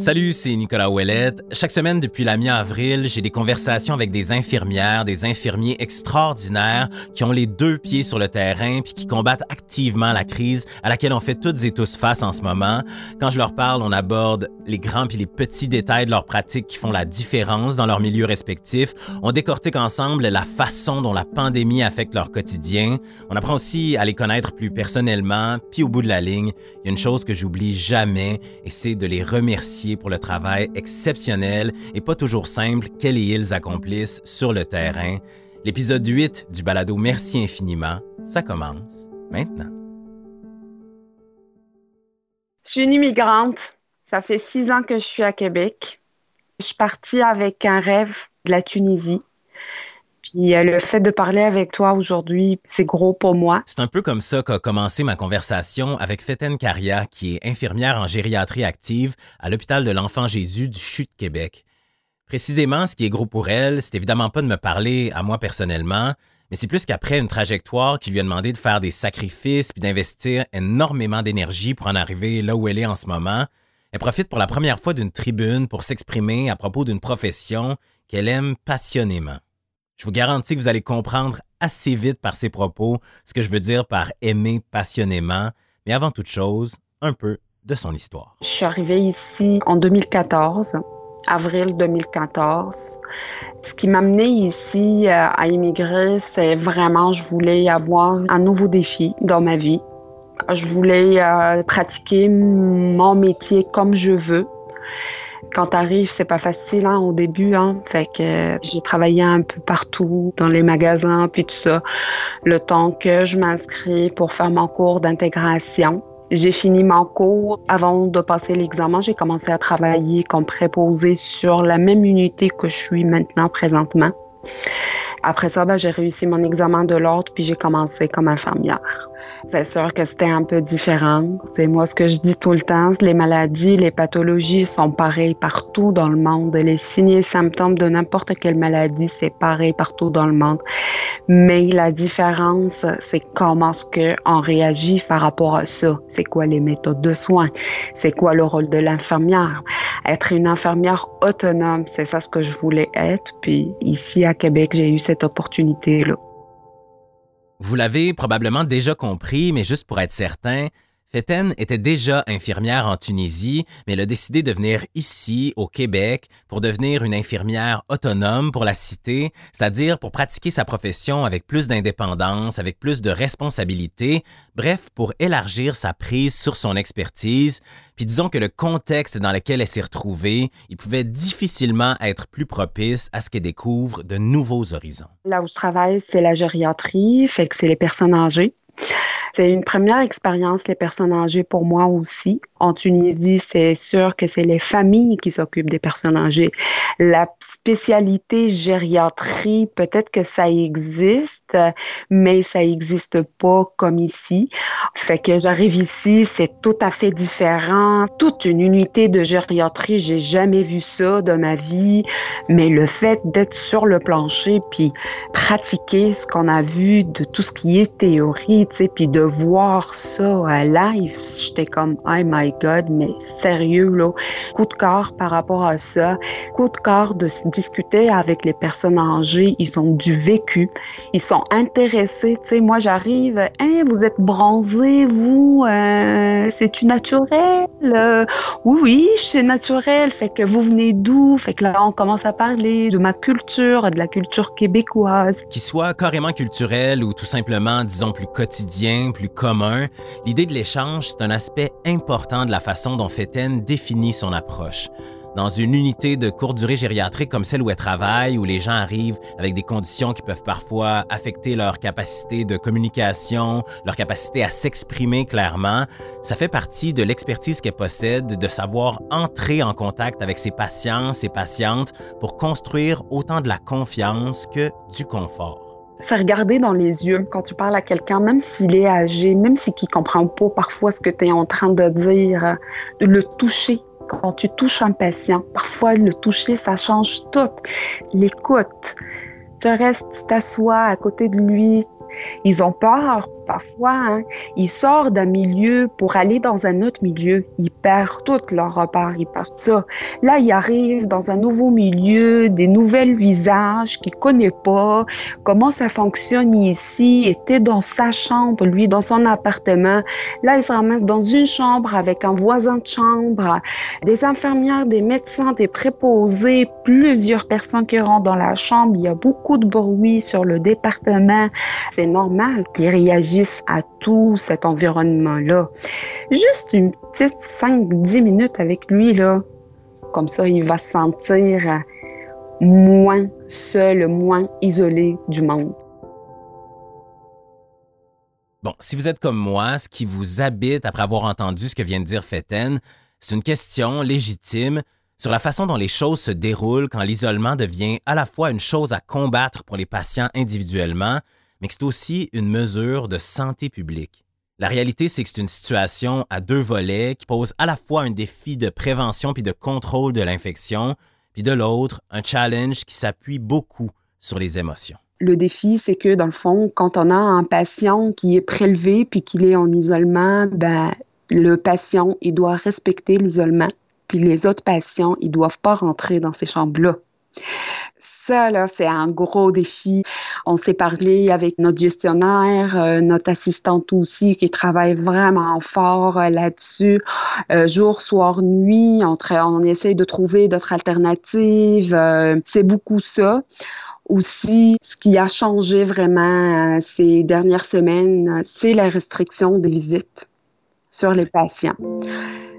Salut, c'est Nicolas Ouellette. Chaque semaine depuis la mi-avril, j'ai des conversations avec des infirmières, des infirmiers extraordinaires qui ont les deux pieds sur le terrain puis qui combattent activement la crise à laquelle on fait toutes et tous face en ce moment. Quand je leur parle, on aborde les grands puis les petits détails de leurs pratiques qui font la différence dans leur milieu respectif. On décortique ensemble la façon dont la pandémie affecte leur quotidien. On apprend aussi à les connaître plus personnellement. Puis au bout de la ligne, il y a une chose que j'oublie jamais et c'est de les remercier pour le travail exceptionnel et pas toujours simple qu'elles et ils accomplissent sur le terrain. L'épisode 8 du balado Merci infiniment, ça commence maintenant. Je suis une immigrante. Ça fait six ans que je suis à Québec. Je suis partie avec un rêve de la Tunisie. Puis le fait de parler avec toi aujourd'hui, c'est gros pour moi. C'est un peu comme ça qu'a commencé ma conversation avec Féten Caria, qui est infirmière en gériatrie active à l'hôpital de l'Enfant Jésus du CHU de Québec. Précisément, ce qui est gros pour elle, c'est évidemment pas de me parler à moi personnellement, mais c'est plus qu'après une trajectoire qui lui a demandé de faire des sacrifices puis d'investir énormément d'énergie pour en arriver là où elle est en ce moment. Elle profite pour la première fois d'une tribune pour s'exprimer à propos d'une profession qu'elle aime passionnément. Je vous garantis que vous allez comprendre assez vite par ses propos ce que je veux dire par aimer passionnément, mais avant toute chose, un peu de son histoire. Je suis arrivée ici en 2014 avril 2014. Ce qui m'a amené ici euh, à immigrer, c'est vraiment, je voulais avoir un nouveau défi dans ma vie. Je voulais euh, pratiquer mon métier comme je veux. Quand t'arrives, c'est pas facile hein, au début. Hein. Fait que j'ai travaillé un peu partout, dans les magasins, puis tout ça, le temps que je m'inscris pour faire mon cours d'intégration. J'ai fini mon cours. Avant de passer l'examen, j'ai commencé à travailler comme préposé sur la même unité que je suis maintenant présentement. Après ça, ben, j'ai réussi mon examen de l'ordre, puis j'ai commencé comme infirmière. C'est sûr que c'était un peu différent. C'est moi ce que je dis tout le temps, les maladies, les pathologies sont pareilles partout dans le monde. Les signes et symptômes de n'importe quelle maladie, c'est pareil partout dans le monde. Mais la différence, c'est comment ce que on réagit par rapport à ça. C'est quoi les méthodes de soins? C'est quoi le rôle de l'infirmière? Être une infirmière autonome, c'est ça ce que je voulais être. Puis ici à Québec, j'ai eu cette opportunité-là. Vous l'avez probablement déjà compris, mais juste pour être certain, Féten était déjà infirmière en Tunisie, mais elle a décidé de venir ici, au Québec, pour devenir une infirmière autonome pour la cité, c'est-à-dire pour pratiquer sa profession avec plus d'indépendance, avec plus de responsabilité, bref, pour élargir sa prise sur son expertise. Puis disons que le contexte dans lequel elle s'est retrouvée, il pouvait difficilement être plus propice à ce qu'elle découvre de nouveaux horizons. Là où je travaille, c'est la gériatrie, fait que c'est les personnes âgées. C'est une première expérience, les personnes âgées, pour moi aussi. En Tunisie, c'est sûr que c'est les familles qui s'occupent des personnes âgées. La spécialité gériatrie, peut-être que ça existe, mais ça n'existe pas comme ici. Fait que j'arrive ici, c'est tout à fait différent. Toute une unité de gériatrie, j'ai jamais vu ça de ma vie. Mais le fait d'être sur le plancher puis pratiquer ce qu'on a vu de tout ce qui est théorie, puis de voir ça à live, j'étais comme, oh my God, mais sérieux, là, coup de cœur par rapport à ça, coup de cœur de discuter avec les personnes âgées, ils ont du vécu, ils sont intéressés, tu sais, moi j'arrive, hein, vous êtes bronzé, vous, euh, c'est-tu naturel? Euh, oui, oui, c'est naturel, fait que vous venez d'où? Fait que là, on commence à parler de ma culture, de la culture québécoise. Qu'il soit carrément culturel ou tout simplement, disons, plus quotidien, plus commun, l'idée de l'échange, c'est un aspect important de la façon dont Féten définit son approche. Dans une unité de courte durée gériatrique comme celle où elle travaille, où les gens arrivent avec des conditions qui peuvent parfois affecter leur capacité de communication, leur capacité à s'exprimer clairement, ça fait partie de l'expertise qu'elle possède de savoir entrer en contact avec ses patients, ses patientes pour construire autant de la confiance que du confort c'est regarder dans les yeux quand tu parles à quelqu'un, même s'il est âgé, même s'il ne comprend pas parfois ce que tu es en train de dire, le toucher. Quand tu touches un patient, parfois le toucher, ça change tout. L'écoute. Tu restes, tu t'assois à côté de lui. Ils ont peur parfois, hein, il sort d'un milieu pour aller dans un autre milieu. Il perd tout leur repère, il perd ça. Là, il arrive dans un nouveau milieu, des nouvelles visages qu'il connaît pas, comment ça fonctionne ici? Il était dans sa chambre, lui, dans son appartement. Là, il se ramasse dans une chambre avec un voisin de chambre, des infirmières, des médecins, des préposés, plusieurs personnes qui rentrent dans la chambre. Il y a beaucoup de bruit sur le département. C'est normal qu'il à tout cet environnement-là. Juste une petite 5-10 minutes avec lui, là. Comme ça, il va se sentir moins seul, moins isolé du monde. Bon, si vous êtes comme moi, ce qui vous habite après avoir entendu ce que vient de dire Féten, c'est une question légitime sur la façon dont les choses se déroulent quand l'isolement devient à la fois une chose à combattre pour les patients individuellement, mais c'est aussi une mesure de santé publique. La réalité, c'est que c'est une situation à deux volets qui pose à la fois un défi de prévention puis de contrôle de l'infection, puis de l'autre, un challenge qui s'appuie beaucoup sur les émotions. Le défi, c'est que dans le fond, quand on a un patient qui est prélevé puis qu'il est en isolement, ben, le patient, il doit respecter l'isolement, puis les autres patients, ils doivent pas rentrer dans ces chambres-là ça, là, c'est un gros défi. On s'est parlé avec notre gestionnaire, euh, notre assistante aussi, qui travaille vraiment fort euh, là-dessus, euh, jour, soir, nuit. On, on essaie de trouver d'autres alternatives. c'est beaucoup ça. Aussi, ce qui a changé vraiment ces dernières semaines, c'est la restriction des visites sur les patients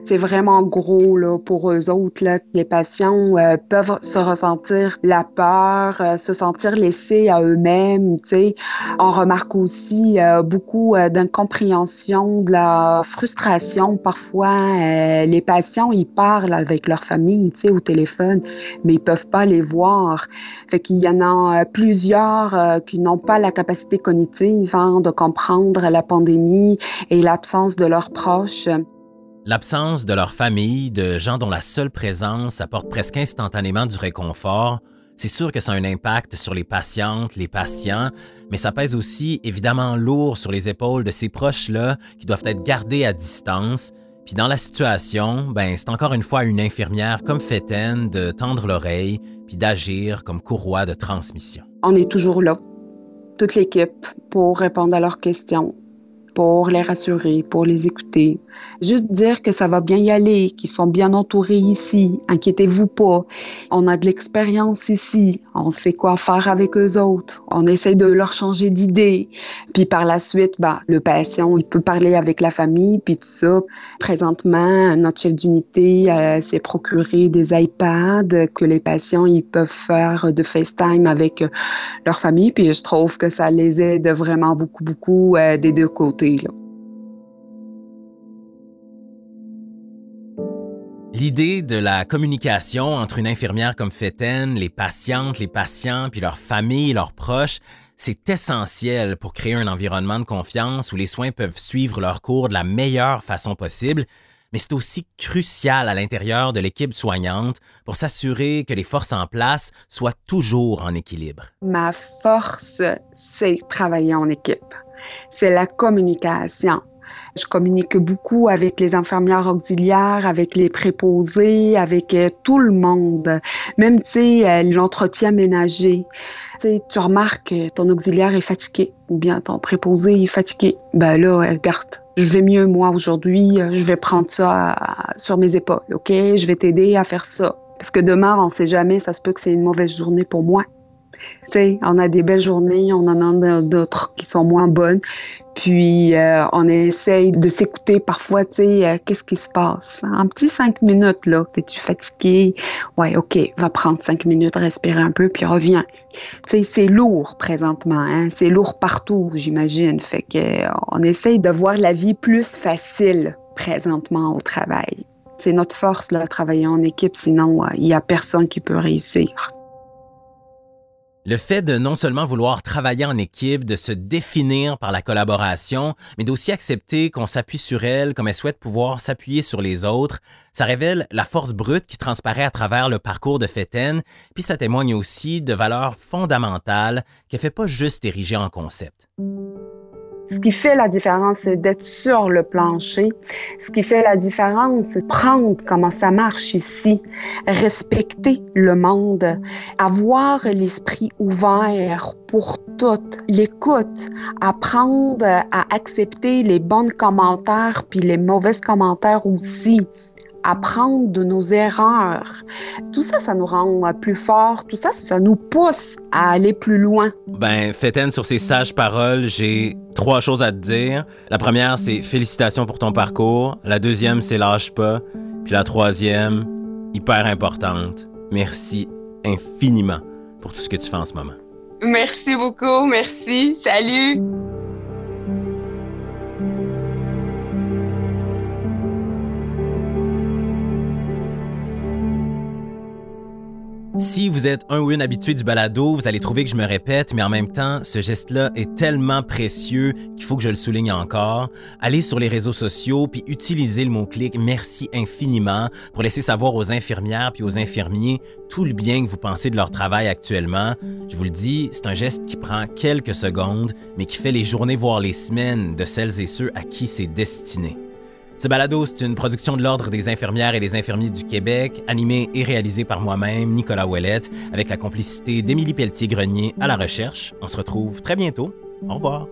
c'est vraiment gros là, pour eux autres. Là. Les patients euh, peuvent se ressentir la peur, euh, se sentir laissés à eux-mêmes. On remarque aussi euh, beaucoup d'incompréhension, de la frustration. Parfois, les patients, ils parlent avec leur famille au téléphone, mais ils peuvent pas les voir. Fait qu'il y en a plusieurs qui n'ont pas la capacité cognitive hein, de comprendre la pandémie et l'absence de leurs proches. L'absence de leur famille, de gens dont la seule présence apporte presque instantanément du réconfort, c'est sûr que ça a un impact sur les patientes, les patients, mais ça pèse aussi évidemment lourd sur les épaules de ces proches-là qui doivent être gardés à distance. Puis dans la situation, ben c'est encore une fois une infirmière comme Féten de tendre l'oreille puis d'agir comme courroie de transmission. On est toujours là, toute l'équipe, pour répondre à leurs questions, pour les rassurer, pour les écouter. Juste dire que ça va bien y aller, qu'ils sont bien entourés ici, inquiétez-vous pas. On a de l'expérience ici, on sait quoi faire avec eux autres, on essaie de leur changer d'idée. Puis par la suite, bah, le patient, il peut parler avec la famille, puis tout ça. Présentement, notre chef d'unité euh, s'est procuré des iPads que les patients ils peuvent faire de FaceTime avec leur famille, puis je trouve que ça les aide vraiment beaucoup, beaucoup euh, des deux côtés. L'idée de la communication entre une infirmière comme Féten, les patientes, les patients, puis leurs familles, leurs proches, c'est essentiel pour créer un environnement de confiance où les soins peuvent suivre leur cours de la meilleure façon possible, mais c'est aussi crucial à l'intérieur de l'équipe soignante pour s'assurer que les forces en place soient toujours en équilibre. Ma force, c'est travailler en équipe c'est la communication. Je communique beaucoup avec les infirmières auxiliaires, avec les préposés, avec euh, tout le monde. Même, tu sais, euh, l'entretien ménager. Tu tu remarques que ton auxiliaire est fatigué ou bien ton préposé est fatigué. Ben là, regarde, je vais mieux moi aujourd'hui, je vais prendre ça sur mes épaules, OK? Je vais t'aider à faire ça. Parce que demain, on sait jamais, ça se peut que c'est une mauvaise journée pour moi on a des belles journées, on en a d'autres qui sont moins bonnes. Puis euh, on essaye de s'écouter parfois, tu euh, qu'est-ce qui se passe? Un petit cinq minutes, là, es-tu fatigué? Ouais, OK, va prendre cinq minutes, respirer un peu, puis reviens. Tu sais, c'est lourd présentement, hein? c'est lourd partout, j'imagine. Fait que on essaye de voir la vie plus facile présentement au travail. C'est notre force, là, travailler en équipe, sinon il n'y a personne qui peut réussir. Le fait de non seulement vouloir travailler en équipe, de se définir par la collaboration, mais d'aussi accepter qu'on s'appuie sur elle comme elle souhaite pouvoir s'appuyer sur les autres, ça révèle la force brute qui transparaît à travers le parcours de Féten, puis ça témoigne aussi de valeurs fondamentales qu'elle fait pas juste ériger en concept Ce qui fait la différence, c'est d'être sur le plancher. Ce qui fait la différence, c'est prendre comment ça marche ici, respecter le monde, avoir l'esprit ouvert pour tout, l'écoute, apprendre à accepter les bons commentaires puis les mauvais commentaires aussi apprendre de nos erreurs. Tout ça, ça nous rend plus forts. Tout ça, ça nous pousse à aller plus loin. Ben, Féten, sur ces sages paroles, j'ai trois choses à te dire. La première, c'est félicitations pour ton parcours. La deuxième, c'est lâche pas. Puis la troisième, hyper importante, merci infiniment pour tout ce que tu fais en ce moment. Merci beaucoup, merci. Salut. Si vous êtes un ou une habitué du balado, vous allez trouver que je me répète, mais en même temps, ce geste-là est tellement précieux qu'il faut que je le souligne encore. Allez sur les réseaux sociaux puis utilisez le mot-clic merci infiniment pour laisser savoir aux infirmières puis aux infirmiers tout le bien que vous pensez de leur travail actuellement. Je vous le dis, c'est un geste qui prend quelques secondes, mais qui fait les journées voire les semaines de celles et ceux à qui c'est destiné. Ce balado, c'est une production de l'Ordre des infirmières et des infirmiers du Québec, animée et réalisée par moi-même, Nicolas Ouellette, avec la complicité d'Émilie Pelletier-Grenier à la recherche. On se retrouve très bientôt. Au revoir.